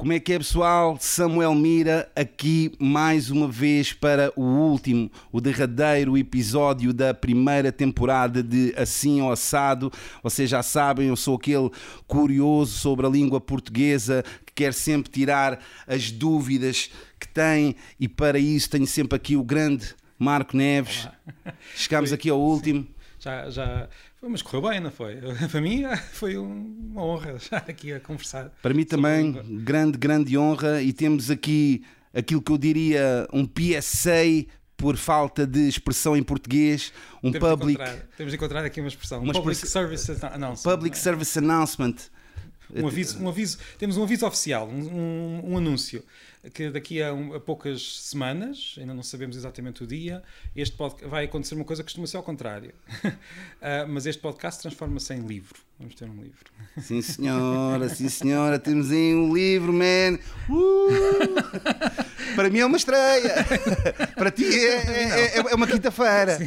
Como é que é, pessoal? Samuel Mira aqui mais uma vez para o último, o derradeiro episódio da primeira temporada de Assim ou Assado. Vocês já sabem, eu sou aquele curioso sobre a língua portuguesa que quer sempre tirar as dúvidas que tem e para isso tenho sempre aqui o grande Marco Neves. Olá. Chegámos aqui ao último. Já, já foi, mas correu bem, não foi? Para mim foi uma honra estar aqui a conversar. Para mim também, grande, grande honra. E temos aqui aquilo que eu diria um PSA por falta de expressão em português, um temos public. De encontrar, temos de encontrar aqui uma expressão. Uma public express... Service Announcement. Public Service Announcement. Um aviso, um aviso, temos um aviso oficial, um, um, um anúncio, que daqui a, um, a, poucas semanas, ainda não sabemos exatamente o dia, este podcast, vai acontecer uma coisa que costuma ser ao contrário. uh, mas este podcast transforma-se em livro. Vamos ter um livro. Sim, senhora, sim, senhora, temos aí um livro, man. Uh! Para mim é uma estreia. Para ti é, é, é uma quinta-feira.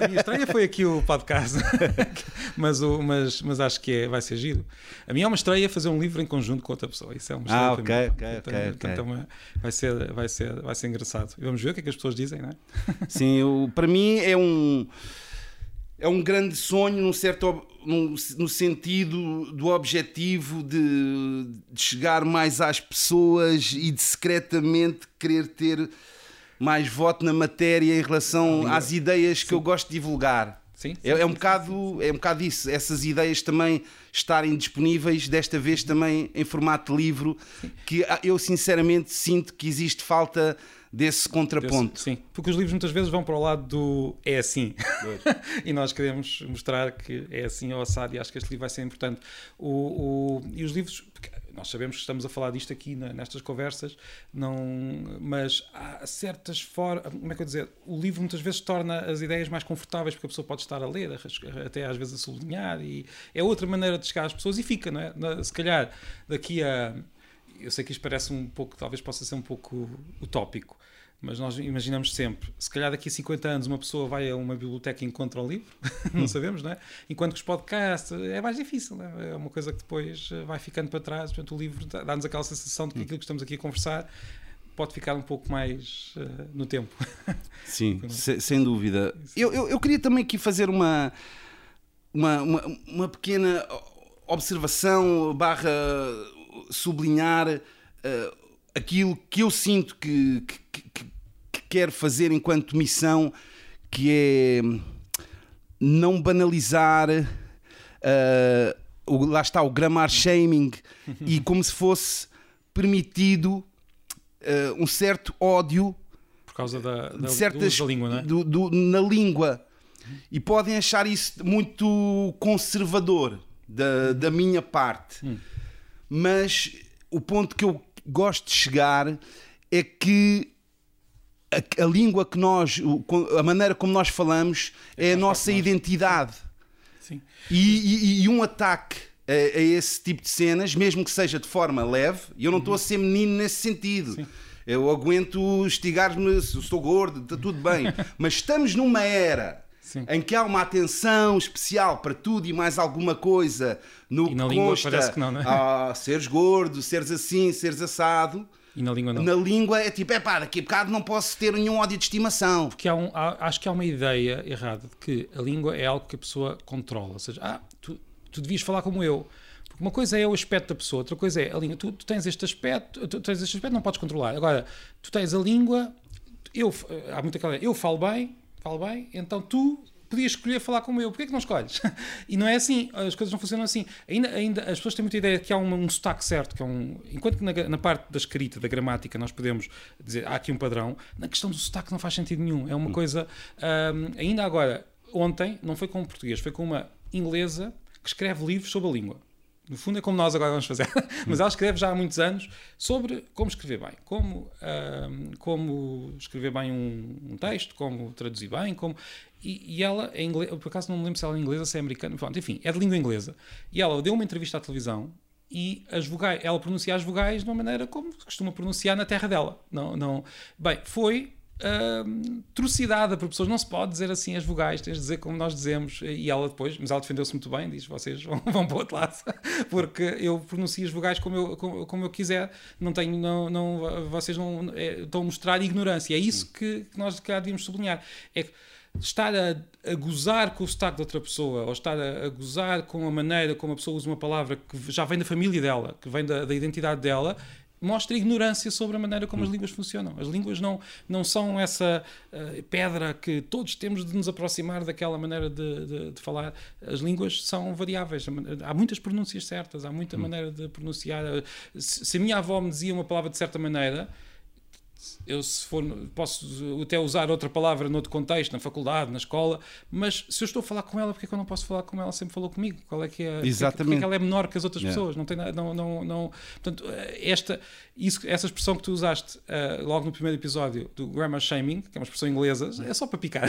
A minha estreia foi aqui o podcast, mas, o, mas, mas acho que é, vai ser giro. A minha é uma estreia fazer um livro em conjunto com outra pessoa. Isso é uma estreia. Ah, ok, ok, então, ok. Então, okay. Uma, vai, ser, vai, ser, vai ser engraçado. E vamos ver o que é que as pessoas dizem, não é? Sim, eu, para mim é um é um grande sonho num certo no, no sentido do objetivo de, de, chegar mais às pessoas e de secretamente querer ter mais voto na matéria em relação ah, às ideias que Sim. eu gosto de divulgar. Sim, sim, é, é, um bocado, é um bocado isso, essas ideias também estarem disponíveis, desta vez também em formato de livro, que eu sinceramente sinto que existe falta desse contraponto. Sim, porque os livros muitas vezes vão para o lado do é assim. e nós queremos mostrar que é assim ao assado e acho que este livro vai ser importante. O, o, e os livros, nós sabemos que estamos a falar disto aqui nestas conversas, não, mas há certas formas, como é que eu dizer, o livro muitas vezes torna as ideias mais confortáveis porque a pessoa pode estar a ler, até às vezes a sublinhar e é outra maneira de chegar às pessoas e fica, não é? Se calhar daqui a eu sei que isto parece um pouco, talvez possa ser um pouco utópico, mas nós imaginamos sempre, se calhar daqui a 50 anos uma pessoa vai a uma biblioteca e encontra um livro, não Hum. sabemos, não é? Enquanto que os podcasts é mais difícil, é? é uma coisa que depois vai ficando para trás, portanto o livro dá-nos aquela sensação de que aquilo que estamos aqui a conversar pode ficar um pouco mais uh, no tempo. Sim, se, sem dúvida. Eu, eu, eu, queria também aqui fazer uma, uma, uma, uma pequena observação barra sublinhar uh, aquilo que eu sinto que, que, que, que, quero fazer enquanto missão, que é não banalizar, uh, o, lá está o grammar shaming, e como se fosse permitido uh, um certo ódio por causa da, da, de certas, da língua, não é? do, do, na língua. E podem achar isso muito conservador da, da minha parte. Hum. Mas o ponto que eu gosto de chegar é que a, a, língua que nós, a maneira como nós falamos, é, é a nossa identidade. Sim. E, e, e, um ataque a, a, esse tipo de cenas, mesmo que seja de forma leve, e eu não estou uhum. a ser menino nesse sentido. Sim. Eu aguento estigar-me estou gordo, está tudo bem. Mas estamos numa era Sim. em que há uma atenção especial para tudo e mais alguma coisa no e que língua consta parece que não, não é? a seres gordo, seres assim, seres assado. E na língua não. Na língua é tipo, é pá, daqui a bocado não posso ter nenhum ódio de estimação. Porque há um, há, acho que há uma ideia errada de que a língua é algo que a pessoa controla. Ou seja, ah, tu, tu devias falar como eu. Porque uma coisa é o aspecto da pessoa, outra coisa é a língua. Tu, tu tens este aspecto, tu tens este aspecto, não podes controlar. Agora, tu tens a língua, eu, há muita aquela, eu falo bem, falo bem, então tu podias escolher falar como eu, porquê é que não escolhes? e não é assim, as coisas não funcionam assim. Ainda, ainda as pessoas têm muita ideia de que há um, um sotaque certo, que é um. Enquanto que na, na, parte da escrita, da gramática, nós podemos dizer há aqui um padrão, na questão do sotaque não faz sentido nenhum. É uma coisa. Um, ainda agora, ontem, não foi com um português, foi com uma inglesa que escreve livros sobre a língua. No fundo é como nós agora vamos fazer. Mas ela escreve já há muitos anos sobre como escrever bem, como, um, como escrever bem um, um, texto, como traduzir bem, como... E, e ela é inglesa, por acaso não me lembro se ela é inglesa, se é americana, pronto, enfim, é de língua inglesa. E ela deu uma entrevista à televisão e as vogais, ela pronuncia as vogais de uma maneira como costuma pronunciar na terra dela. Não, não. Bem, foi uh, trucidada por pessoas. Não se pode dizer assim as vogais, tens de dizer como nós dizemos. E ela depois, mas ela defendeu-se muito bem, diz: vocês vão, vão para o outro lado, porque eu pronuncio as vogais como eu, como, como eu quiser. Não tenho, não, não, vocês não é, estão a mostrar ignorância. É isso que, que nós cá devíamos sublinhar. É que estar a, a, gozar com o sotaque de outra pessoa ou estar a, a, gozar com a maneira como a pessoa usa uma palavra que já vem da família dela, que vem da, da identidade dela, mostra ignorância sobre a maneira como as línguas funcionam. As línguas não, não são essa uh, pedra que todos temos de nos aproximar daquela maneira de, de, de, falar. As línguas são variáveis. Há muitas pronúncias certas, há muita hum. maneira de pronunciar. Se, se a minha avó me dizia uma palavra de certa maneira eu se for posso até usar outra palavra noutro contexto, na faculdade, na escola, mas se eu estou a falar com ela, porque é que eu não posso falar como ela sempre falou comigo? Qual é que é? Exatamente. Porque é que ela é menor que as outras yeah. pessoas? Não tem não, não, não, portanto, esta isso, essa expressão que tu usaste uh, logo no primeiro episódio do grammar shaming, que é uma expressão inglesa, é só para picar.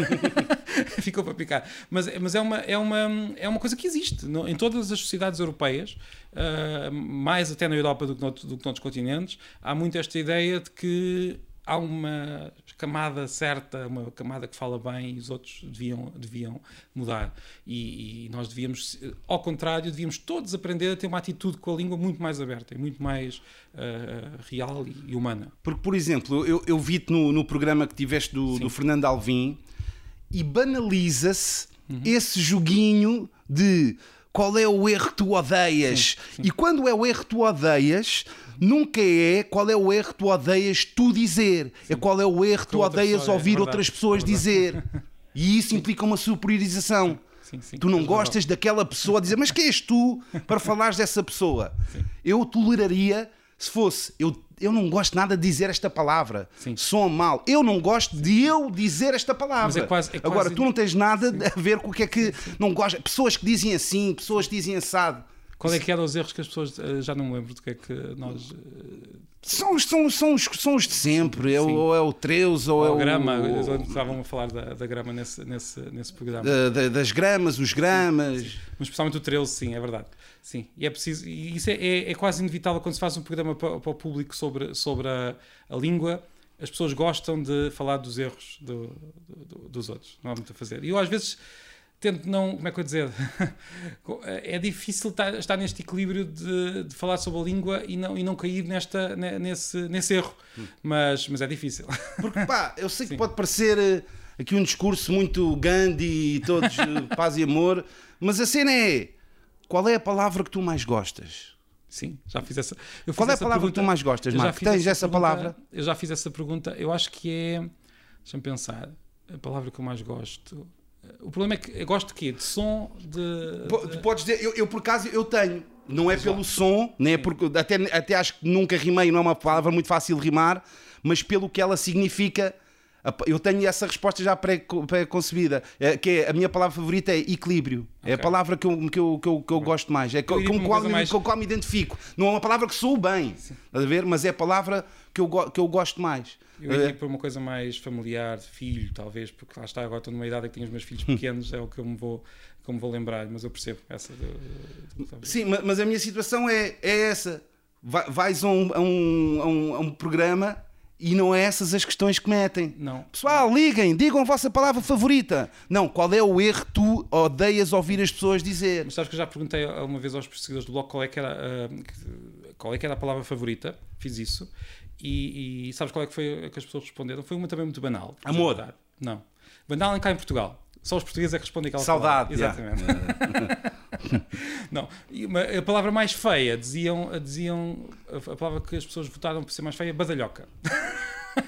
Ficou para picar. Mas, mas é, uma, é, uma, é uma coisa que existe no, em todas as sociedades europeias, uh, mais até na Europa do que, no, do que noutros continentes, há muito esta ideia de que há uma camada certa, uma camada que fala bem e os outros deviam, deviam mudar. E, e, nós devíamos, ao contrário, devíamos todos aprender a ter uma atitude com a língua muito mais aberta e muito mais uh, real e, e, humana. Porque, por exemplo, eu, eu vi-te no, no programa que tiveste do, do Fernando Alvim e banaliza-se uhum. esse joguinho de qual é o erro que tu odeias. Sim, sim. E quando é o erro que tu odeias, nunca é qual é o erro que tu odeias tu dizer, é Sim. é qual é o erro que tu odeias pessoa, é ouvir é outras pessoas dizer. E isso implica uma superiorização. Sim, sim, tu não gostas daquela pessoa dizer, mas quem és tu para falares dessa pessoa? Sim. Eu toleraria se fosse, eu, eu não gosto nada de dizer esta palavra, sim. som mal. Eu não gosto de eu dizer esta palavra. É quase, é Agora, tu não tens nada a ver com o que é que não gosta. Pessoas que dizem assim, pessoas que dizem assado. Qual é que eram os erros que as pessoas. Eh, já não me lembro do que é que nós. Eh, são, são, são, os, são os de sempre, é, ou é o Treus, ou, ou é o. grama, o... estavam a falar da, da grama nesse, nesse, nesse programa. Da, da, das gramas, os gramas. Sim, sim. Mas especialmente o Treus, sim, é verdade. Sim, e é preciso. E isso é, é, é, quase inevitável quando se faz um programa para, para o público sobre, sobre a, a língua. As pessoas gostam de falar dos erros do, do, dos outros, não há muito a fazer. E eu às vezes tento não, como é que eu dizer, é difícil estar, estar neste equilíbrio de, de, falar sobre a língua e não, e não cair nesta, nesse, nesse erro, mas, mas é difícil. Porque pá, eu sei que Sim. pode parecer eh, aqui um discurso muito Gandhi e todos eh, paz e amor, mas a cena é, qual é a palavra que tu mais gostas? Sim, já fiz essa. Qual é a palavra pergunta, que tu mais gostas, Marco? Tens essa, essa palavra? Eu já fiz essa pergunta. Eu acho que é. Deixa-me pensar. A palavra que eu mais gosto. O problema é que eu gosto de quê? De som, de... de... Podes dizer, eu, eu, por acaso eu tenho. Não é Exato. pelo som, nem é porque até, até acho que nunca rimei, não é uma palavra muito fácil de rimar, mas pelo que ela significa. Eu tenho essa resposta já pré-concebida, é, que é, a minha palavra favorita é equilíbrio. Okay. É a palavra que eu, que eu, que eu, que eu gosto mais. É com, com, qual, mais... com a qual me identifico. Não é uma palavra que sou bem, a ver? mas é a palavra que eu, que eu gosto mais. Eu iria uh, por uma coisa mais familiar, filho, talvez, porque lá está, agora estou numa idade que tenho os meus filhos pequenos, é o que eu me vou, que me vou lembrar, mas eu percebo essa. De, de, sim, mas a minha situação é, é essa. Vais a um, a, um, a, um, a um programa e não é essas as questões que metem. Não. Pessoal, liguem, digam a vossa palavra favorita. Não, qual é o erro que tu odeias ouvir as pessoas dizer? Mas sabes que eu já perguntei uma vez aos perseguidores do blog qual é que era, uh, qual é que era a palavra favorita. Fiz isso. E, e, sabes qual é que foi a que as pessoas responderam? Foi uma também muito banal. Amor. Não. Banal em cá em Portugal. Só os portugueses é que respondem aquela Saudade. Palavra. Exatamente. Yeah. não. A palavra mais feia, diziam, diziam a palavra que as pessoas votaram por ser mais feia, badalhoca.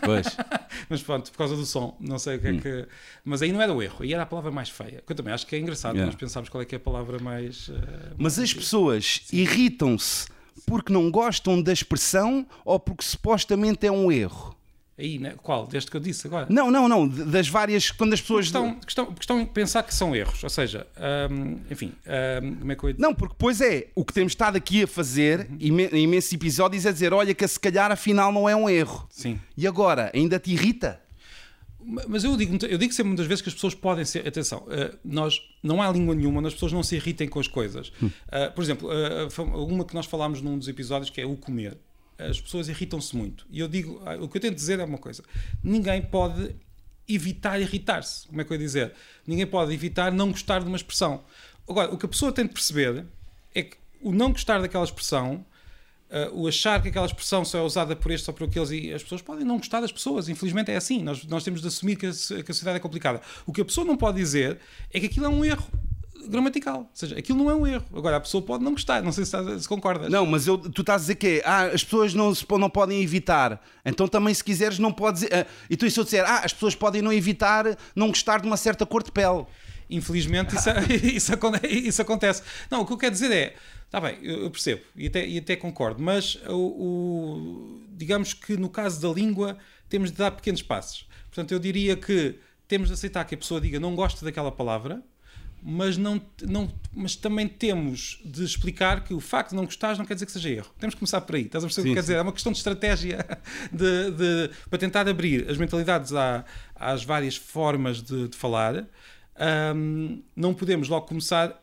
Pois. mas pronto, por causa do som, não sei o que é hum. que. Mas aí não era o erro, aí era a palavra mais feia. Que eu também acho que é engraçado yeah. nós pensarmos qual é que é a palavra mais. Uh, mas as pessoas irritam-se porque não gostam da expressão ou porque supostamente é um erro? Aí, né? qual? Desde que eu disse agora? Não, não, não. Das várias. Quando as pessoas. Estão, estão, estão a pensar que são erros. Ou seja, hum, enfim, hum, como é que eu ia dizer? Não, porque depois é. O que temos estado aqui a fazer, uhum. em imensos episódios, é dizer: olha, que se calhar afinal não é um erro. Sim. E agora? Ainda te irrita? Mas eu digo, eu digo sempre muitas vezes que as pessoas podem ser. Atenção, uh, nós, não há língua nenhuma onde as pessoas não se irritem com as coisas. Uh, por exemplo, uh, uma que nós falámos num dos episódios que é o comer. As pessoas irritam-se muito. E eu digo, o que eu tento dizer é uma coisa: ninguém pode evitar irritar-se. Como é que eu ia dizer? Ninguém pode evitar não gostar de uma expressão. Agora, o que a pessoa tem de perceber é que o não gostar daquela expressão, uh, o achar que aquela expressão só é usada por estes ou por aqueles, e as pessoas podem não gostar das pessoas. Infelizmente é assim. Nós, nós temos de assumir que a, que a sociedade é complicada. O que a pessoa não pode dizer é que aquilo é um erro gramatical. Ou seja, aquilo não é um erro. Agora, a pessoa pode não gostar. Não sei se, se concordas. Não, mas eu, tu estás a dizer que é, ah, as pessoas não, se, não podem evitar. Então também, se quiseres, não podes. Ah, e tu, se eu disser, ah, as pessoas podem não evitar não gostar de uma certa cor de pele. Infelizmente, isso, isso, isso acontece. Não, o que eu quero dizer é. Está bem, eu percebo e até, e até concordo, mas o, o, digamos que no caso da língua temos de dar pequenos passos. Portanto, eu diria que temos de aceitar que a pessoa diga não gosta daquela palavra, mas, não, não, mas também temos de explicar que o facto de não gostares não quer dizer que seja erro. Temos que começar por aí. Estás a perceber o que quer dizer? É uma questão de estratégia de, de, para tentar abrir as mentalidades à, às várias formas de, de falar. Um, não podemos logo começar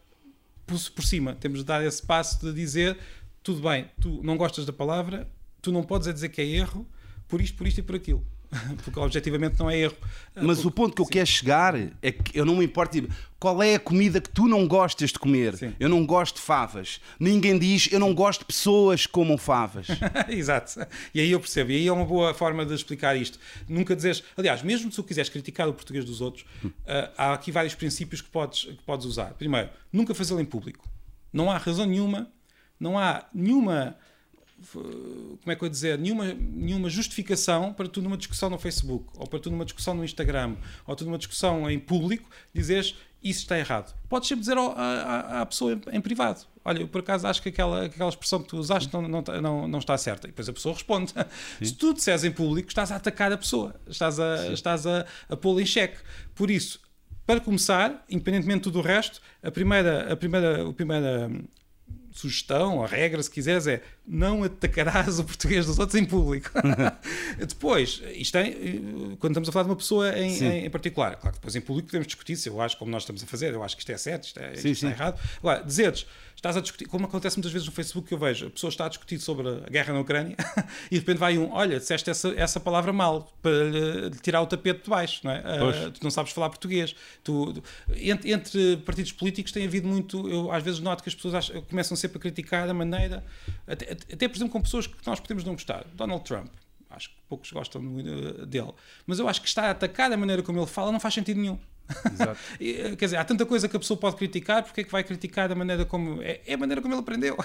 por, por cima. Temos de dar esse passo de dizer: tudo bem, tu não gostas da palavra, tu não podes é dizer que é erro, por isto, por isto e por aquilo. porque objetivamente não é erro. Mas porque, o ponto que eu sim. quero chegar é que eu não me importo tipo, qual é a comida que tu não gostas de comer. Sim. Eu não gosto de favas. Ninguém diz eu não gosto de pessoas que comam favas. Exato. E aí eu percebo. E aí é uma boa forma de explicar isto. Nunca dizes. Aliás, mesmo se tu quiseres criticar o português dos outros, hum. uh, há aqui vários princípios que podes, que podes usar. Primeiro, nunca fazê-lo em público. Não há razão nenhuma, não há nenhuma como é que eu ia dizer, nenhuma, nenhuma justificação para tu numa discussão no Facebook, ou para tu numa discussão no Instagram, ou tu numa discussão em público, dizeres isso está errado. Podes sempre dizer à, pessoa em privado: Olha, eu por acaso acho que aquela, aquela expressão que tu usaste não, não, não, não está certa. E depois a pessoa responde. Sim. Se tu disseres em público, estás a atacar a pessoa, estás a, estás a, a pô-la em xeque. Por isso, para começar, independentemente de tudo o resto, a primeira, a primeira, a primeira sugestão, a regra, se quiseres, é não atacarás o português dos outros em público. depois, isto é, quando estamos a falar de uma pessoa em, em, em, particular, claro que depois em público podemos discutir se eu acho como nós estamos a fazer, eu acho que isto é certo, isto, é, sim, isto está errado. Agora, dizeres estás a discutir, como acontece muitas vezes no Facebook que eu vejo, a pessoa está a discutir sobre a guerra na Ucrânia e de repente vai um, olha, disseste essa, essa palavra mal para lhe, tirar o tapete de baixo, não é? Uh, tu não sabes falar português. Tu, tu, entre, entre, partidos políticos tem havido muito, eu às vezes noto que as pessoas acham, começam sempre a criticar a maneira, até, até por exemplo com pessoas que nós podemos não gostar. Donald Trump, acho que poucos gostam dele, mas eu acho que está a atacar a maneira como ele fala não faz sentido nenhum. Exato. Quer dizer, há tanta coisa que a pessoa pode criticar, porque é que vai criticar da maneira como. É, é a maneira como ele aprendeu.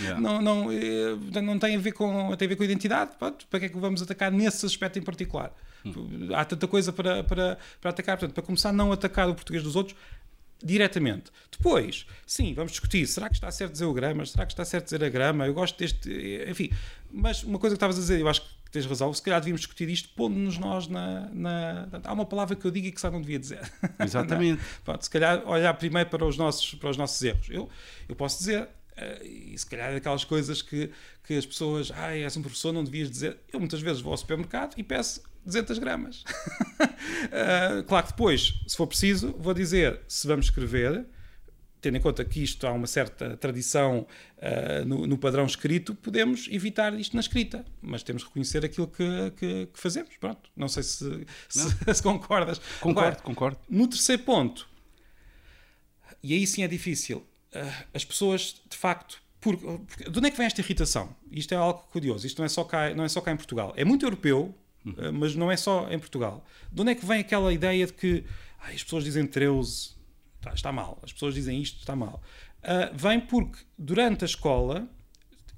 Yeah. Não, não, é, não tem a ver com, tem a ver com a identidade. Pronto, para que é que vamos atacar nesse aspecto em particular? Hum. Há tanta coisa para, para, para atacar. Portanto, para começar, não atacar o português dos outros diretamente. Depois, sim, vamos discutir. Será que está certo dizer o grama? Será que está certo dizer a grama? Eu gosto deste. Enfim, mas uma coisa que estavas a dizer, eu acho que tens razão, se calhar devíamos discutir isto pondo-nos nós na, na, Há uma palavra que eu digo e que só não devia dizer. Exatamente. Pronto, se calhar olhar primeiro para os nossos, para os nossos erros. Eu, eu posso dizer, uh, e se calhar é daquelas coisas que, que as pessoas, ah, és um professor, não devias dizer. Eu muitas vezes vou ao supermercado e peço 200 gramas. uh, claro que depois, se for preciso, vou dizer se vamos escrever tendo em conta que isto há uma certa tradição uh, no, no, padrão escrito, podemos evitar isto na escrita, mas temos que reconhecer aquilo que, que, que fazemos. Pronto, não sei se, se, se concordas. Concordo, Agora, concordo. No terceiro ponto, e aí sim é difícil, uh, as pessoas de facto. Por, por, de onde é que vem esta irritação? Isto é algo curioso. Isto não é só cá, não é só cá em Portugal. É muito europeu, uh, mas não é só em Portugal. De onde é que vem aquela ideia de que ai, as pessoas dizem 13, está, está mal. As pessoas dizem isto, está mal. Uh, vem porque durante a escola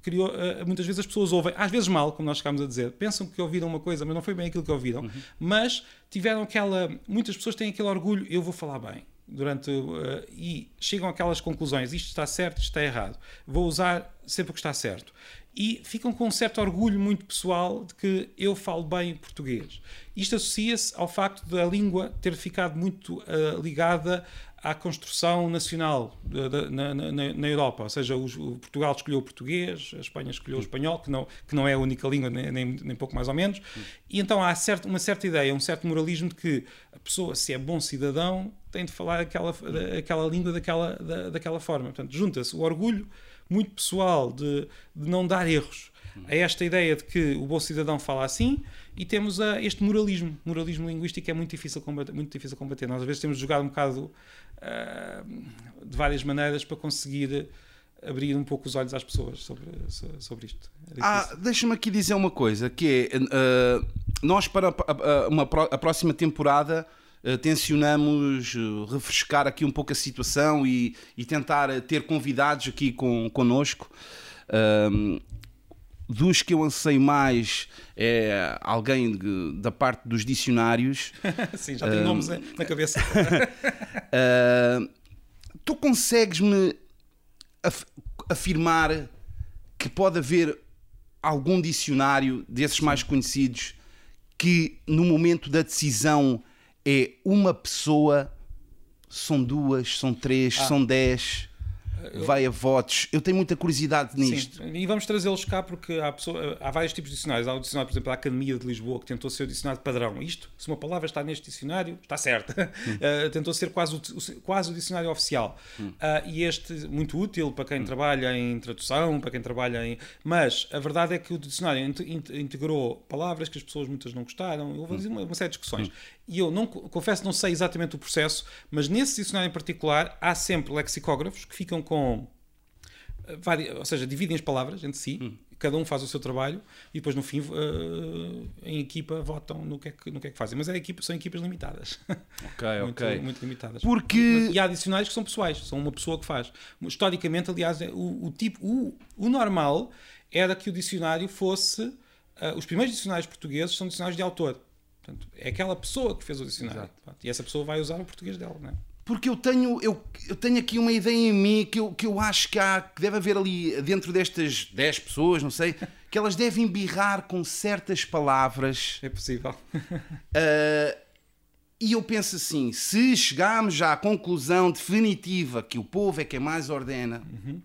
criou, uh, muitas vezes as pessoas ouvem, às vezes mal, como nós chegámos a dizer, pensam que ouviram uma coisa, mas não foi bem aquilo que ouviram, uhum. mas tiveram aquela. Muitas pessoas têm aquele orgulho, eu vou falar bem. Durante, uh, e chegam àquelas conclusões: isto está certo, isto está errado. Vou usar sempre o que está certo e ficam com um certo orgulho muito pessoal de que eu falo bem português. Isto associa-se ao facto da língua ter ficado muito ligada à construção nacional de, de, na, na, na, Europa, ou seja, o, o, Portugal escolheu o português, a Espanha escolheu o espanhol, que não, que não é a única língua, nem, nem, nem pouco mais ou menos, e então há certo, uma certa ideia, um certo moralismo de que a pessoa, se é bom cidadão, tem de falar aquela, aquela língua daquela, da, daquela forma. Portanto, junta-se o orgulho muito pessoal de, de não dar erros. a esta ideia de que o bom cidadão fala assim e temos a este moralismo. Moralismo linguístico é muito difícil combater. Muito difícil combater. Nós às vezes temos jogado um bocado uh, de várias maneiras para conseguir abrir um pouco os olhos às pessoas sobre, sobre isto. Ah, Deixa-me aqui dizer uma coisa, que é, uh, nós para a, uma, a próxima temporada uh, tencionamos refrescar aqui um pouco a situação e, e tentar ter convidados aqui com, connosco. Dos que eu anseio mais é alguém de, da parte dos dicionários. Sim, já tenho uh, nomes na cabeça. uh, tu consegues-me af afirmar que pode haver algum dicionário desses mais conhecidos que no momento da decisão é uma pessoa, são duas, são três, ah. são dez vai a votos. Eu tenho muita curiosidade nisto. Sim, e vamos trazê-los cá porque há, pessoa, há vários tipos de dicionários. Há o dicionário, por exemplo, da Academia de Lisboa, que tentou ser o dicionário padrão. Isto, se uma palavra está neste dicionário, está certa. Hum. Uh, tentou ser quase o, quase o dicionário oficial. Hum. Uh, e este, muito útil para quem hum. trabalha em tradução, para quem trabalha em. Mas a verdade é que o dicionário integrou palavras que as pessoas muitas não gostaram. Houve hum. uma, uma série de discussões. Hum. E eu não, confesso, não sei exatamente o processo, mas nesse dicionário em particular há sempre lexicógrafos que ficam com. Eh, várias, ou seja, dividem as palavras entre si, hum. cada um faz o seu trabalho e depois no fim uh, em equipa votam no que, é que, no que é que fazem. Mas é equipa, são equipas limitadas. Ok, muito, ok. Muito limitadas. Porque... E há adicionais que são pessoais, são uma pessoa que faz. Historicamente, aliás, é o, o tipo, o, o normal era que o dicionário fosse. Uh, os primeiros dicionários portugueses são dicionários de autor. Portanto, é aquela pessoa que fez o dicionário. E essa pessoa vai usar o português dela, não é? Porque eu tenho, eu, eu tenho aqui uma ideia em mim que eu, que eu acho que, há, que deve haver ali dentro destas 10 pessoas, não sei, que elas devem birrar com certas palavras. É possível. uh, e eu penso assim: se chegarmos já à conclusão definitiva que o povo é quem mais ordena, uhum.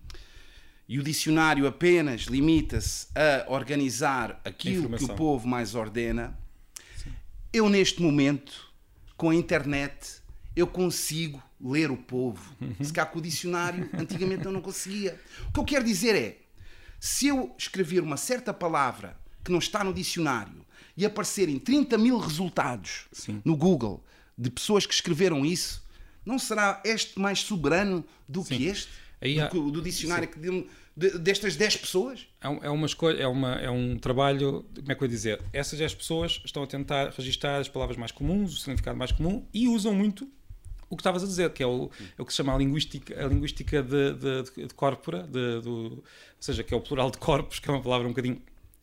e o dicionário apenas limita-se a organizar aquilo que o povo mais ordena, eu, neste momento, com a internet, eu consigo ler o povo. Se cá com o dicionário, antigamente eu não conseguia. O que eu quero dizer é, se eu escrever uma certa palavra que não está no dicionário e aparecerem 30 mil resultados Sim. no Google de pessoas que escreveram isso, não será este mais soberano do Sim. que este? Há... Do, do, dicionário de, destas 10 pessoas? É, é uma escolha, é, uma, é um trabalho, como é que eu ia dizer? Essas 10 pessoas estão a tentar registrar as palavras mais comuns, o significado mais comum e usam muito o que estavas a dizer, que é o, é o que se chama a linguística, a linguística de, de, de corpora, de, do, ou seja, que é o plural de corpos, que é uma palavra um bocadinho.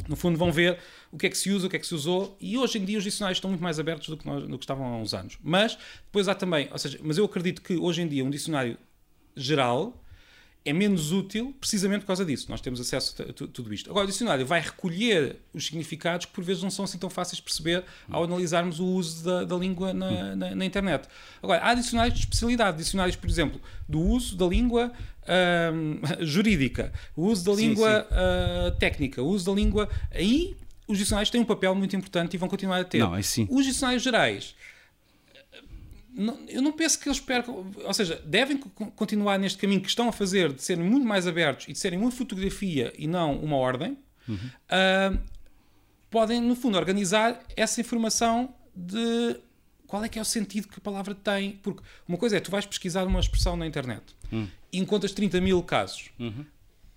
No fundo, vão ver o que é que se usa, o que é que se usou, e hoje em dia os dicionários estão muito mais abertos do que, nós, do que estavam há uns anos. Mas depois há também, ou seja, mas eu acredito que hoje em dia um dicionário geral é menos útil precisamente por causa disso. Nós temos acesso a tudo isto. Agora, o dicionário vai recolher os significados que por vezes não são assim tão fáceis de perceber ao analisarmos o uso da, da língua na, na, na, internet. Agora, há dicionários de especialidade, dicionários, por exemplo, do uso da língua hum, jurídica, o uso da língua sim. Uh, técnica, o uso da língua. Aí os dicionários têm um papel muito importante e vão continuar a ter. Não, é sim. Os dicionários gerais não, eu não penso que eles percam, ou seja, devem continuar neste caminho que estão a fazer de serem muito mais abertos e de serem uma fotografia e não uma ordem. Uhum. Uh, podem, no fundo, organizar essa informação de qual é que é o sentido que a palavra tem. Porque uma coisa é, tu vais pesquisar uma expressão na internet uhum. e encontras 30 mil casos. Uhum.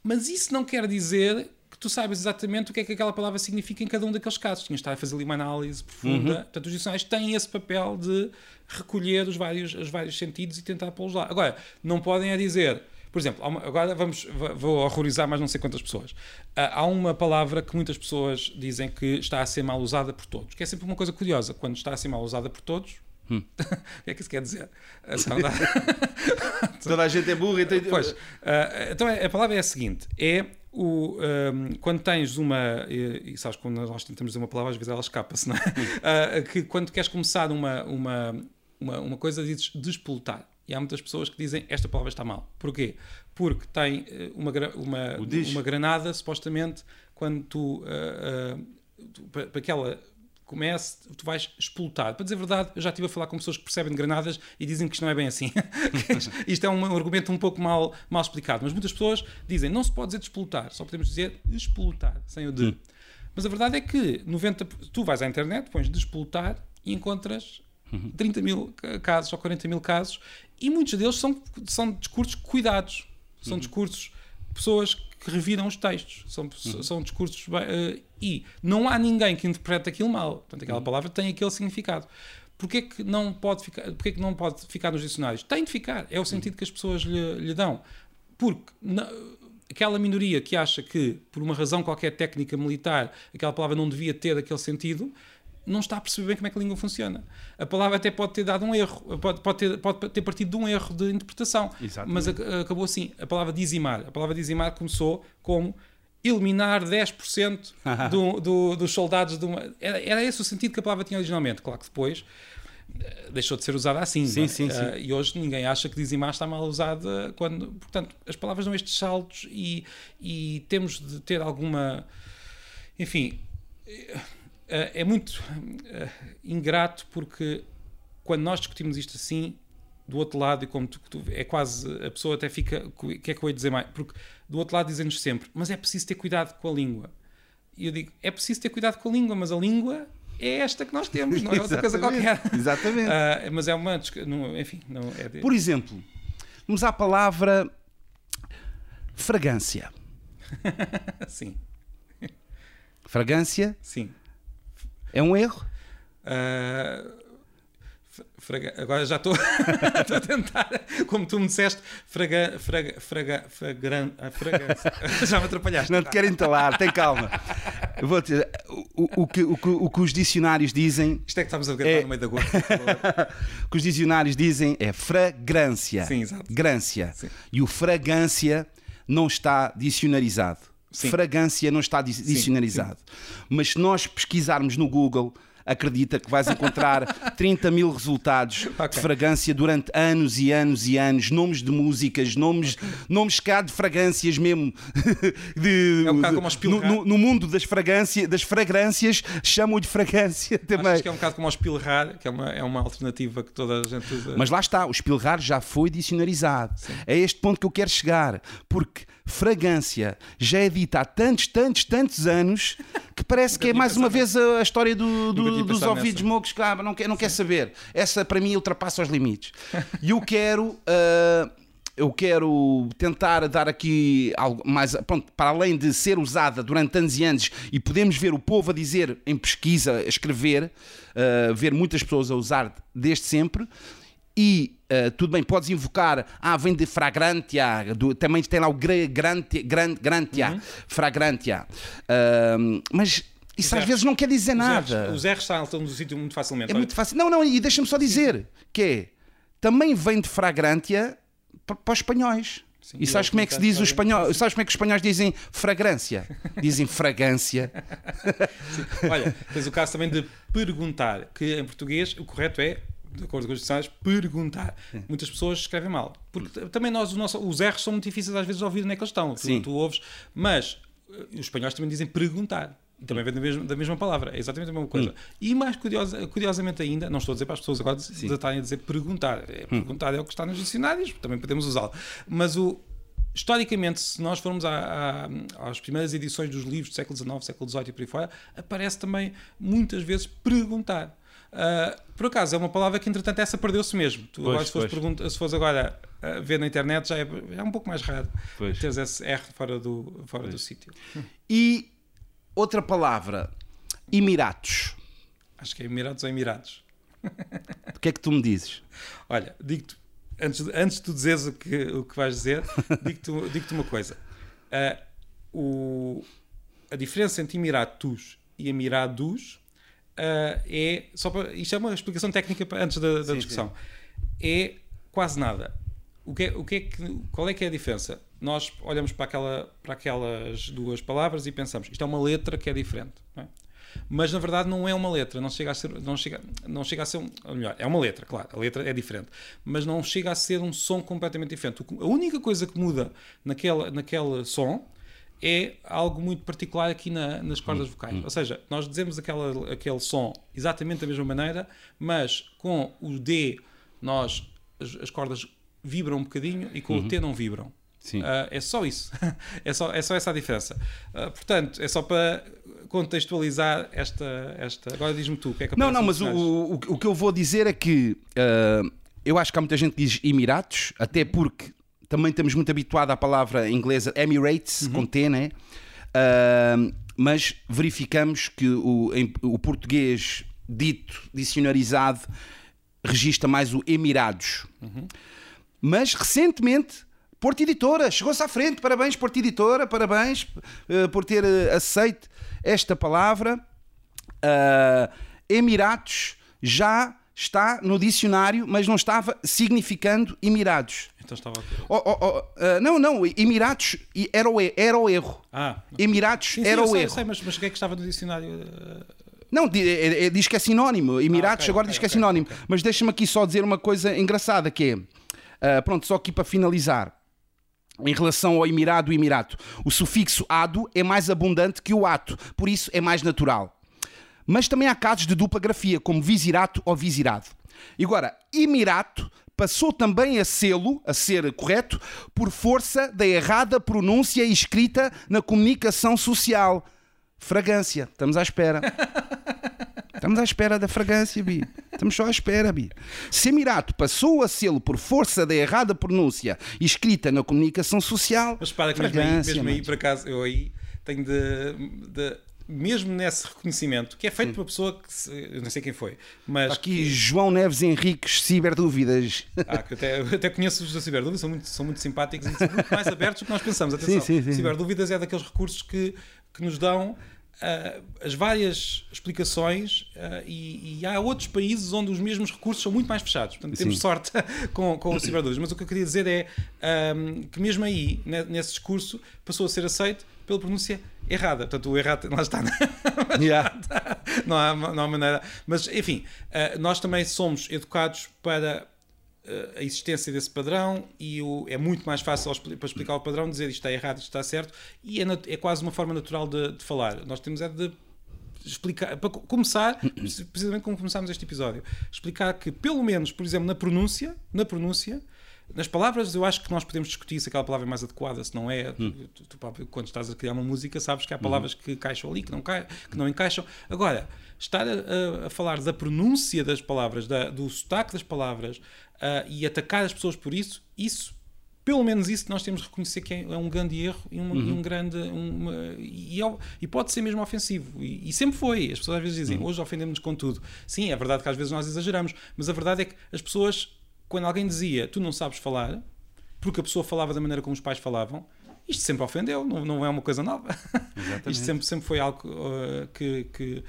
Mas isso não quer dizer tu saibas exatamente o que é que aquela palavra significa em cada um daqueles casos. Tinhas de estar a fazer ali uma análise profunda. Uhum. Portanto, os dicionários têm esse papel de recolher os vários, os vários sentidos e tentar pô-los lá. Agora, não podem é dizer. Por exemplo, agora vamos, vou horrorizar mais não sei quantas pessoas. Ah, há uma palavra que muitas pessoas dizem que está a ser mal usada por todos, que é sempre uma coisa curiosa. Quando está a ser mal usada por todos, Hum. o que é que isso quer dizer? Toda a gente é burra. Então... Pois, uh, então a palavra é a seguinte: é o, um, quando tens uma. E, e, sabes, quando nós tentamos dizer uma palavra, às vezes ela escapa-se, não é? Uh, que quando queres começar uma, uma, uma, uma coisa, dizes despoltar. E há muitas pessoas que dizem esta palavra está mal. Porquê? Porque tem eh, uma, uma, uma granada, supostamente, quando tu. Uh, uh, para aquela comece, tu vais explotar. Para dizer a verdade, eu já estive a falar com pessoas que percebem de granadas e dizem que isto não é bem assim. isto é um argumento um pouco mal, mal explicado, mas muitas pessoas dizem não se pode dizer despolutar, só podemos dizer explotar, sem o de. Hum. Mas a verdade é que 90, tu vais à internet, pões despolutar e encontras 30 mil casos ou 40 mil casos e muitos deles são, são discursos cuidados, são uhum. discursos pessoas que reviram os textos, são, uhum. são discursos uh, e não há ninguém que interprete aquilo mal, portanto aquela uhum. palavra tem aquele significado. Porquê que não pode ficar, porquê que não pode ficar nos dicionários? Tem de ficar, é o sentido que as pessoas lhe, lhe dão. Porque na, aquela minoria que acha que, por uma razão qualquer técnica militar, aquela palavra não devia ter aquele sentido, não está a perceber bem como é que a língua funciona. A palavra até pode ter dado um erro, pode, pode, ter, pode ter partido de um erro de interpretação, Exatamente. mas a, acabou assim. A palavra dizimar, a palavra dizimar começou como eliminar 10% do, do, dos soldados de uma. Era, era esse o sentido que a palavra tinha originalmente. Claro que depois eh, deixou de ser usada assim. Sim, é? sim, uh, sim. E hoje ninguém acha que dizimar está mal usada quando. Portanto, as palavras dão estes saltos e, e temos de ter alguma. Enfim uh, é muito uh, ingrato porque quando nós discutimos isto assim, do outro lado, e como tu, tu, é quase, a pessoa até fica, o que é que eu ia dizer mais? Porque do outro lado dizem-nos sempre, mas é preciso ter cuidado com a língua. E eu digo, é preciso ter cuidado com a língua, mas a língua é esta que nós temos, não é outra coisa qualquer. Exatamente. Uh, mas é uma, enfim, não é de... Por exemplo, vamos à palavra fragrância. Sim. Fragrância? Sim. É um erro? Uh, fraga, agora já estou a tentar, como tu me disseste, fraga, fraga, fraga, fragran, fragrância. já me atrapalhaste. Não te quero entalar, tem calma. Vou dizer, o, o, que, o, que, o que os dicionários dizem. Isto é que estamos a gravar é... no meio da gota. o que os dicionários dizem é fragrância. Sim, exato. Grância. Sim. E o fragrância não está dicionarizado. Sim. Fragrância não está dicionarizado. Sim. Mas se nós pesquisarmos no Google acredita que vais encontrar 30 mil resultados okay. de fragrância durante anos e anos e anos, nomes de músicas, nomes, nomes cá de fragrâncias mesmo. De, é um bocado como no, no, no, mundo das, fragrância, das fragrâncias chamam de fragrância também. Acho que é um bocado como o espilrar, que é uma, é uma alternativa que toda a gente usa. Mas lá está, o espilrar já foi dicionarizado. Sim. É este ponto que eu quero chegar, porque fragrância já é dita há tantos, tantos, tantos anos que parece que é mais uma vez a, história do, do, dos ouvidos mocos que ah, não, quer, não quer saber. Essa para mim ultrapassa os limites. E eu quero. Uh, eu quero tentar dar aqui algo mais. Pronto, para além de ser usada durante anos e anos e podemos ver o povo a dizer em pesquisa, a escrever, uh, ver muitas pessoas a usar desde sempre e uh, tudo bem, podes invocar, ah, vem de fragrantia, do, também tem lá o grantia, grantia, uhum. fragrantia, uh, mas isso às vezes não quer dizer nada. Os R's saltam do sítio muito facilmente. É muito fácil. Não, não, e deixa-me só dizer Sim. que é, também vem de fragrantia para, para os espanhóis. Sim, e sabes como é que se diz o espanhol? Sabes como é que os espanhóis dizem fragrância? Dizem fragância. Olha, tens o caso também de perguntar, que em português o correto é de acordo com os dicionários, perguntar. Sim. Muitas pessoas escrevem mal. Porque também nós, nosso, os R's são muito difíceis às vezes de ouvir onde é que eles estão. Tu, tu, ouves, mas uh, os espanhóis também dizem perguntar. Também vem da mesma, da mesma palavra, é exatamente a mesma coisa. Hum. E mais curiosa, curiosamente ainda, não estou a dizer para as pessoas agora estarem a dizer perguntar. É, hum. Perguntar é o que está nos dicionários, também podemos usá-lo. Mas o, historicamente, se nós formos à, à, às primeiras edições dos livros do século XIX, século XVIII e por aí fora, aparece também muitas vezes perguntar. Uh, por acaso, é uma palavra que, entretanto, essa perdeu-se mesmo. Tu, pois, agora, se, fores pergunta, se fores agora uh, ver na internet, já é, é um pouco mais raro pois. teres esse R fora do, fora do sítio. E outra palavra, Emiratos. Acho que é Emiratos ou Emirados. O que é que tu me dizes? Olha, digo-te, antes, antes de tu dizeres o que, o que vais dizer, digo-te digo uma coisa. Uh, o, a diferença entre Emiratos e Emirados uh, é. Só para, isto é uma explicação técnica antes da, da sim, discussão. Sim. É quase nada. O que é, o que é que, qual é que é a diferença? Nós olhamos para, aquela, para aquelas duas palavras e pensamos isto é uma letra que é diferente. É? Mas na verdade não é uma letra, não chega a ser, não chega, não chega a ser ou melhor, é uma letra, claro, a letra é diferente, mas não chega a ser um som completamente diferente. A única coisa que muda naquele, naquele som é algo muito particular aqui na, nas cordas Hum, vocais. Ou seja, nós dizemos aquela, aquele som exatamente da mesma maneira, mas com o D nós as, as cordas vibram um bocadinho e com o T não vibram. Uhum. Ah, é só isso. é, só, é só essa a diferença. Ah, portanto, é só para contextualizar esta. esta... Agora diz-me tu o que é que Não, não, mas o, o, o que eu vou dizer é que ah, eu acho que há muita gente que diz Emiratos, até porque também estamos muito habituados à palavra inglesa Emirates, Uhum. com T, né? Ah, mas verificamos que o, em- o português dito, dicionarizado, registra mais o Emirados. Uhum. Mas recentemente, Porto Editora chegou-se à frente. Parabéns, Porto Editora, parabéns eh, por ter eh, aceito esta palavra. Ah, Emiratos já está no dicionário, mas não estava significando Emirados. Então estava. Oh, oh, oh, ah, não, não, Emiratos era o, era o erro. Ah, Emiratos sim, sim, era eu o sei, erro. sei, mas, mas o que é que estava no dicionário? Ah, Não, é- é- diz que é sinónimo. Emiratos Ah, ok, agora ok, diz que é ok, sinónimo. ok. Mas deixa-me aqui só dizer uma coisa engraçada que é, ah, pronto, só aqui para finalizar. Em relação ao Emirado e Emirato, o sufixo ado é mais abundante que o ato, por isso é mais natural. Mas também há casos de dupla grafia, como visirato ou visirado. E agora, Emirato passou também a sê-lo, a ser correto, por força da errada pronúncia e escrita na comunicação social. Fragância, estamos à espera. Estamos à espera da fragrância, Bi. Estamos só à espera, Bi. Se Emirato passou a sê-lo por força da errada pronúncia escrita na comunicação social, Mas para que mesmo aí, mesmo aí, por acaso, eu aí tenho de. de- mesmo nesse reconhecimento, que é feito por uma pessoa que se- eu não sei quem foi, mas Aqui João Neves Henriques, ciberdúvidas. Ah, que até, até conheço os da Ciberdúvidas, são muito, são muito simpáticos e são muito mais abertos do que nós pensamos. Atenção, Sim, sim, sim. Ciberdúvidas é daqueles recursos que, que nos dão ah, as várias explicações ah, e, e há outros países onde os mesmos recursos são muito mais fechados. Portanto, temos Sim. sorte com, com o Ciberdúvidas. Mas o que eu queria dizer é ahm, que mesmo aí, ne- nesse discurso, passou a ser aceito pela pronúncia errada. Portanto, o errado lá está. Yeah. não, há, não há maneira. Mas, enfim, eh, nós também somos educados para a existência desse padrão e o- é muito mais fácil para explicar o padrão dizer isto está errado, isto está certo e é, é quase uma forma natural de, de falar. Nós temos é de explicar, para co- começar, precisamente como começámos este episódio, explicar que pelo menos, por exemplo, na pronúncia, na pronúncia, nas palavras, eu acho que nós podemos discutir se aquela palavra é mais adequada, se não é. Tu, tu próprio, quando estás a criar uma música, sabes que há palavras que encaixam ali, que não, cai, que não encaixam. Agora, estar a, a- a falar da pronúncia das palavras, da- do sotaque das palavras ah, e atacar as pessoas por isso, isso. Pelo menos isso nós temos de reconhecer que é é um grande erro e, uma- e um grande. uma- e, e pode ser mesmo ofensivo. E, e sempre foi. As pessoas às vezes dizem, hoje ofendemos com tudo. Sim, é verdade que às vezes nós exageramos, mas a verdade é que as pessoas, quando alguém dizia tu não sabes falar, porque a pessoa falava da maneira como os pais falavam, isto sempre ofendeu, não, não é uma coisa nova. Isto sempre, sempre foi algo uh, que, que-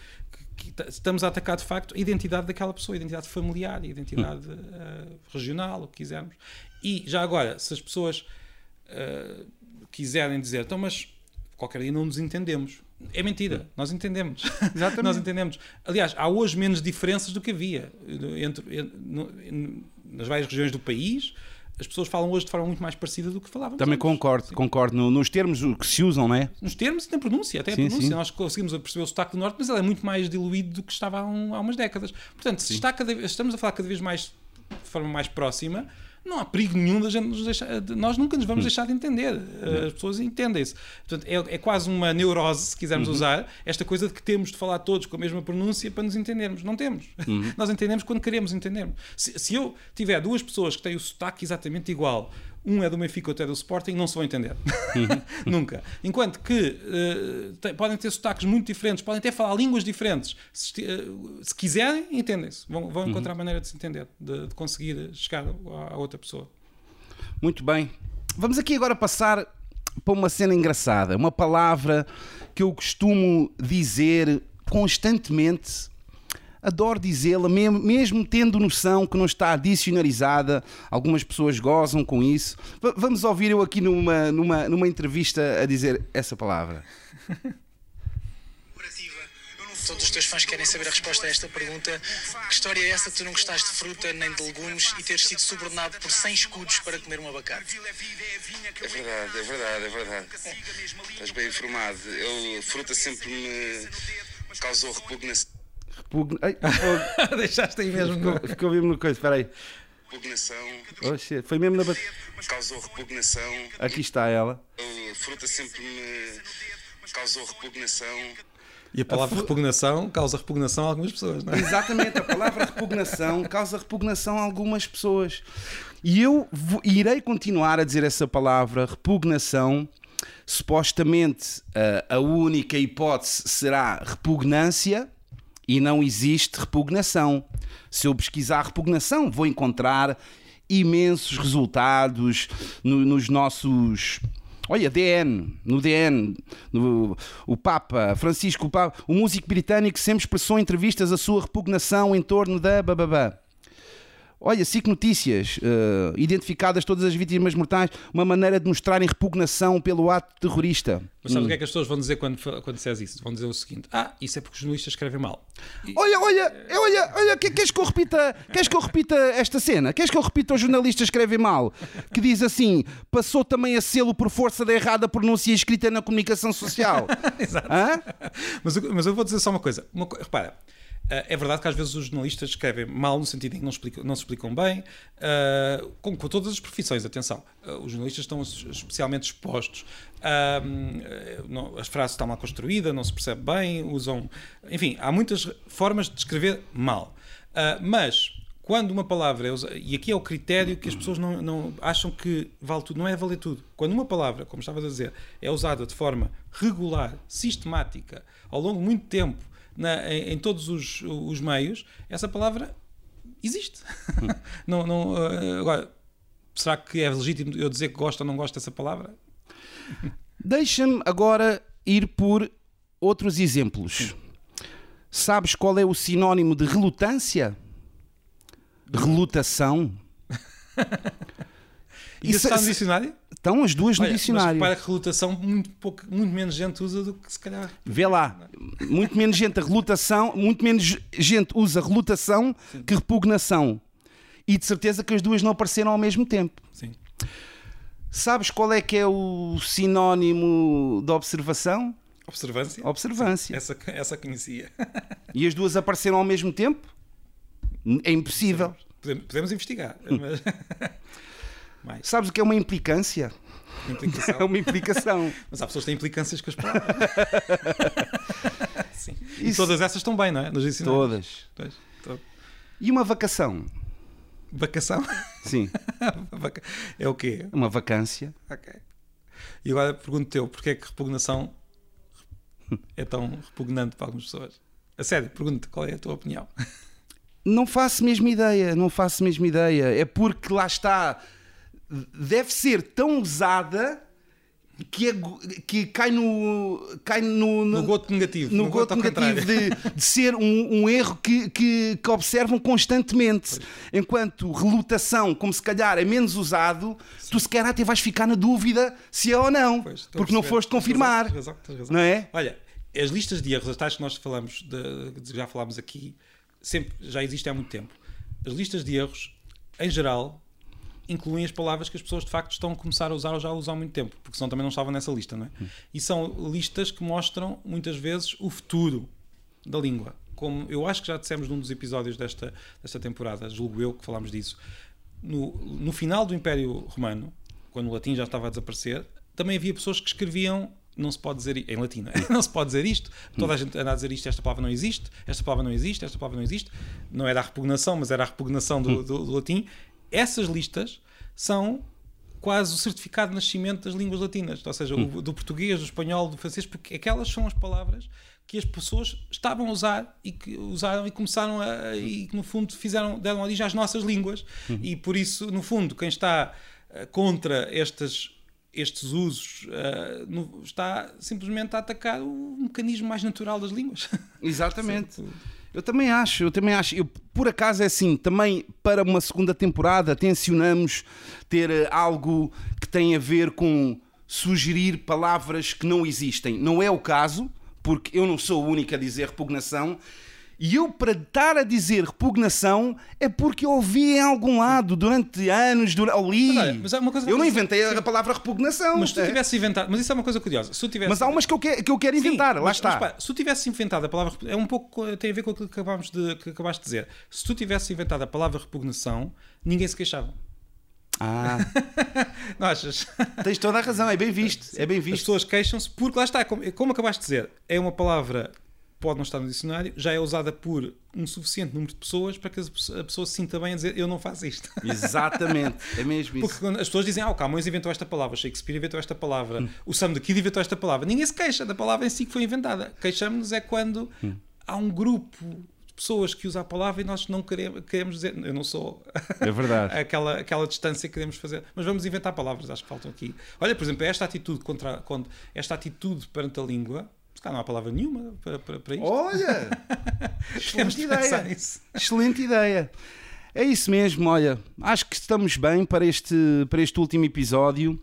que- estamos a atacar de facto a identidade daquela pessoa, a identidade familiar, a identidade uh, regional, o que quisermos. E já agora, se as pessoas uh, quiserem dizer, então, mas qualquer dia não nos entendemos. É mentira, nós entendemos. Exatamente. nós entendemos. Aliás, há hoje menos diferenças do que havia entre, en- no- en- nas várias regiões do país. As pessoas falam hoje de forma muito mais parecida do que falavam Também antes. concordo, concordo no- nos termos que se usam, não é? Nos termos e na pronúncia, até a Sim, pronúncia. sim. Nós conseguimos perceber o sotaque do Norte, mas ele é muito mais diluído do que estava há, um- há umas décadas. Portanto, cada estamos a falar cada vez mais de forma mais próxima, não há perigo nenhum da gente nos deixar. de- nós nunca nos Hum. vamos deixar de entender. As pessoas entendem-se. Portanto, é, é quase uma neurose, se quisermos Uhum. usar, esta coisa de que temos de falar todos com a mesma pronúncia para nos entendermos. Não temos. Uhum. Nós entendemos quando queremos entendermos. Se, se eu tiver duas pessoas que têm o sotaque exatamente igual, um é do Benfica, outro é do Sporting, não se vão entender. Uhum. Nunca. Enquanto que eh, te- podem ter sotaques muito diferentes, podem até falar línguas diferentes. Se, eh, se quiserem, entendem-se. Vão, Uhum. vão encontrar maneira de se entender, de, de conseguir chegar à outra pessoa. Muito bem. Vamos aqui agora passar para uma cena engraçada. Uma palavra que eu costumo dizer constantemente. Adoro dizê-la, mesmo, mesmo tendo noção que não está dicionarizada. Algumas pessoas gozam com isso. Va- vamos ouvir eu aqui numa, numa, numa entrevista a dizer essa palavra. todos os teus fãs querem saber a resposta a esta pergunta. Que história é essa de tu não gostaste de fruta nem de legumes e teres sido subordinado por 100 escudos para comer um abacate? É verdade, é verdade, é verdade. Estás bem informado. Eu, fruta sempre me causou repugnação. Repugna... Ai, Deixaste aí mesmo. ficou, ficou mesmo no coisa, espera aí. Repugnação. Oh, shit. Foi mesmo na bat... Causou repugnação. Aqui está ela. Eu, fruta sempre me causou repugnação. E a palavra repugnação causa repugnação a algumas pessoas, não é? Exatamente, a palavra repugnação causa repugnação a algumas pessoas. E eu vou- irei continuar a dizer essa palavra, repugnação. Supostamente a, a única hipótese será repugnância e não existe repugnação. Se eu pesquisar repugnação, vou encontrar imensos resultados no- nos nossos. Olha, DN, no DN, no- o Papa Francisco, o, Papa, o músico britânico sempre expressou em entrevistas a sua repugnação em torno da bababá. Olha, SIC Notícias, eh, identificadas todas as vítimas mortais, uma maneira de mostrarem repugnação pelo ato terrorista. Mas sabes o que é que as pessoas vão dizer quando, quando disseres isso? Vão dizer o seguinte: Ah, isso é porque os jornalistas escrevem mal. Olha, olha, olha, olha, que- queres que eu repita, queres que eu repita esta cena? Queres que eu repita os jornalistas escrevem mal? Que diz assim: passou também a selo por força da errada pronúncia escrita na comunicação social. Exato. Hã? Mas, eu- mas eu vou dizer só uma coisa. Uma repara, eh, é verdade que às vezes os jornalistas escrevem mal no sentido em que não, explicam, não se explicam bem, eh, com, com todas as profissões, atenção. Eh, os jornalistas estão es- especialmente expostos. eh, não- as frases estão mal construídas, não se percebe bem, usam. Enfim, há muitas formas de escrever mal. Mas quando uma palavra é usada, e aqui é o critério que as pessoas não, não acham que vale tudo, não é valer tudo. Quando uma palavra, como estavas a dizer, é usada de forma regular, sistemática, ao longo de muito tempo, na- em, em todos os, os meios, essa palavra existe. não, não, ah, agora, será que é legítimo eu dizer que gosto ou não gosto dessa palavra? Deixa-me agora ir por outros exemplos. Sabes qual é o sinónimo de relutância? Relutação. Isso, Isso- está no dicionário? Estão as duas no Olha, dicionário. Mas repara que relutação muito, pouco, muito menos gente usa do que se calhar. Vê lá, muito menos gente a relutação, muito menos gente usa relutação que repugnação. E de certeza que as duas não apareceram ao mesmo tempo. Sim. Sabes qual é que é o sinónimo de observação? Observância? Observância. Essa, essa conhecia. E as duas apareceram ao mesmo tempo? É impossível. Podemos, podemos investigar. Mas... Mais Sabes o que é uma implicância? É implicação. uma implicação. Mas há pessoas que têm implicâncias com as palavras. Sim. E Isso- todas essas estão bem, não é? Nos dicionários. Todas. E uma vacação? Vacação? Sim, é o quê? uma vacância. Ok. E agora pergunto-te eu, porquê é que repugnação é tão repugnante para algumas pessoas? A sério, pergunto-te qual é a tua opinião. Não faço mesmo ideia, não faço mesmo ideia. É porque lá está, deve ser tão usada que, é que cai no. cai no, No goto negativo. no goto ao negativo de, de ser um, um erro que, que, que observam constantemente. Enquanto relutação, como se calhar é menos usado, tu sequer até vais ficar na dúvida se é ou não, Pois, porque não foste confirmar. tens razão, tens razão. Não é? Olha, as listas de erros, as tais que nós falamos, de- já falámos aqui, sempre, já existem há muito tempo. As listas de erros, em geral, incluem as palavras que as pessoas de facto estão a começar a usar ou já usam há muito tempo, porque senão também não estavam nessa lista, não é? E são listas que mostram muitas vezes o futuro da língua. Como eu acho que já dissemos num dos episódios desta, desta temporada, julgo eu que falámos disso, no, no final do Império Romano, quando o latim já estava a desaparecer, também havia pessoas que escreviam. Não se pode dizer em latim, não, é? não se pode dizer isto. Toda a gente anda a dizer isto. Esta palavra não existe. Esta palavra não existe. Esta palavra não existe. Não era a repugnação, mas era a repugnação do, do- do latim. Essas listas são quase o certificado de nascimento das línguas latinas, ou seja, o- do português, do espanhol, do francês, porque aquelas são as palavras que as pessoas estavam a usar e que usaram e começaram a e que no fundo fizeram deram origem às nossas línguas e por isso no fundo quem está eh, contra estas estes usos eh, no- está simplesmente a atacar o mecanismo mais natural das línguas. Exatamente. Eu também acho, eu também acho. Eu, por acaso é assim, também para uma segunda temporada tencionamos ter eh, algo que tem a ver com sugerir palavras que não existem. Não é o caso, porque eu não sou o único a dizer repugnação. E eu, para estar a dizer repugnação, é porque eu ouvi em algum lado durante anos, durante, li. Mas olha, mas uma coisa eu não inventei a palavra repugnação. Mas se tu É. tivesse inventado. Mas isso é uma coisa curiosa. Se tivesse, Mas há umas que eu, que- que eu quero Sim, inventar, lá mas- está. mas pá, se tu tivesse inventado a palavra é um pouco tem a ver com aquilo que acabámos de que acabaste de dizer. Se tu tivesse inventado a palavra repugnação, ninguém se queixava. Ah, Não achas? tens toda a razão, é bem visto. É bem As visto. pessoas queixam-se porque lá está, como, como acabaste de dizer, é uma palavra pode não estar no dicionário, já é usada por um suficiente número de pessoas para que a pessoa se sinta bem a dizer eu não faço isto. Exatamente, é mesmo Porque isso. quando as pessoas dizem, ah, o Camões inventou esta palavra, Shakespeare inventou esta palavra, Hum. o Sam de Kid inventou esta palavra. Ninguém se queixa da palavra em si que foi inventada. Queixamos-nos é quando Hum. há um grupo de pessoas que usa a palavra e nós não queremos, queremos dizer, eu não sou É verdade. aquela, aquela distância que queremos fazer. Mas vamos inventar palavras, acho que faltam aqui. Olha, por exemplo, esta atitude contra, contra esta atitude perante a língua, se calhar não há palavra nenhuma para, para, para isto. Olha, excelente ideia. Excelente ideia. É isso mesmo, olha. Acho que estamos bem para este, para este último episódio.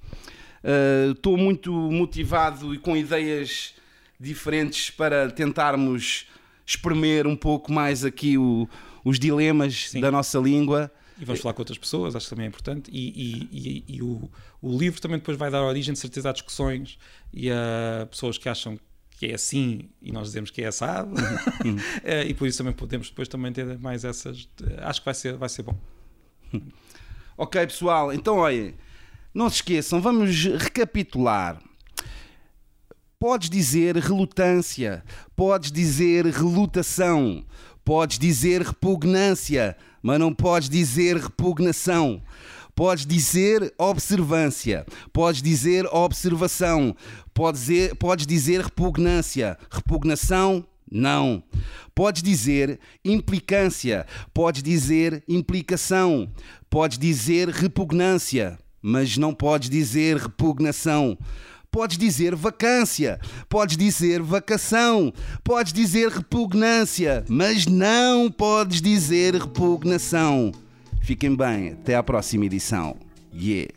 Uh, Estou muito motivado e com ideias diferentes para tentarmos espremer um pouco mais aqui o- os dilemas Sim. da nossa língua. E vamos falar com outras pessoas, acho que também é importante. E, e- e- e o, o livro também depois vai dar origem, de certeza, a discussões e a pessoas que acham que é assim e nós dizemos que é assado. Eh, e por isso também podemos depois também ter mais essas. Acho que vai ser, vai ser bom. Ok, pessoal, então olhem, não se esqueçam, vamos recapitular. Podes dizer relutância, podes dizer relutação, podes dizer repugnância, mas não podes dizer repugnação. Podes dizer observância, podes dizer observação, podes dizer, podes dizer repugnância, repugnação, não. Podes dizer implicância, podes dizer implicação, podes dizer repugnância, mas não podes dizer repugnação. Podes dizer vacância, podes dizer vacação, podes dizer repugnância, mas não podes dizer repugnação. Fiquem bem, até à próxima edição. Yeah!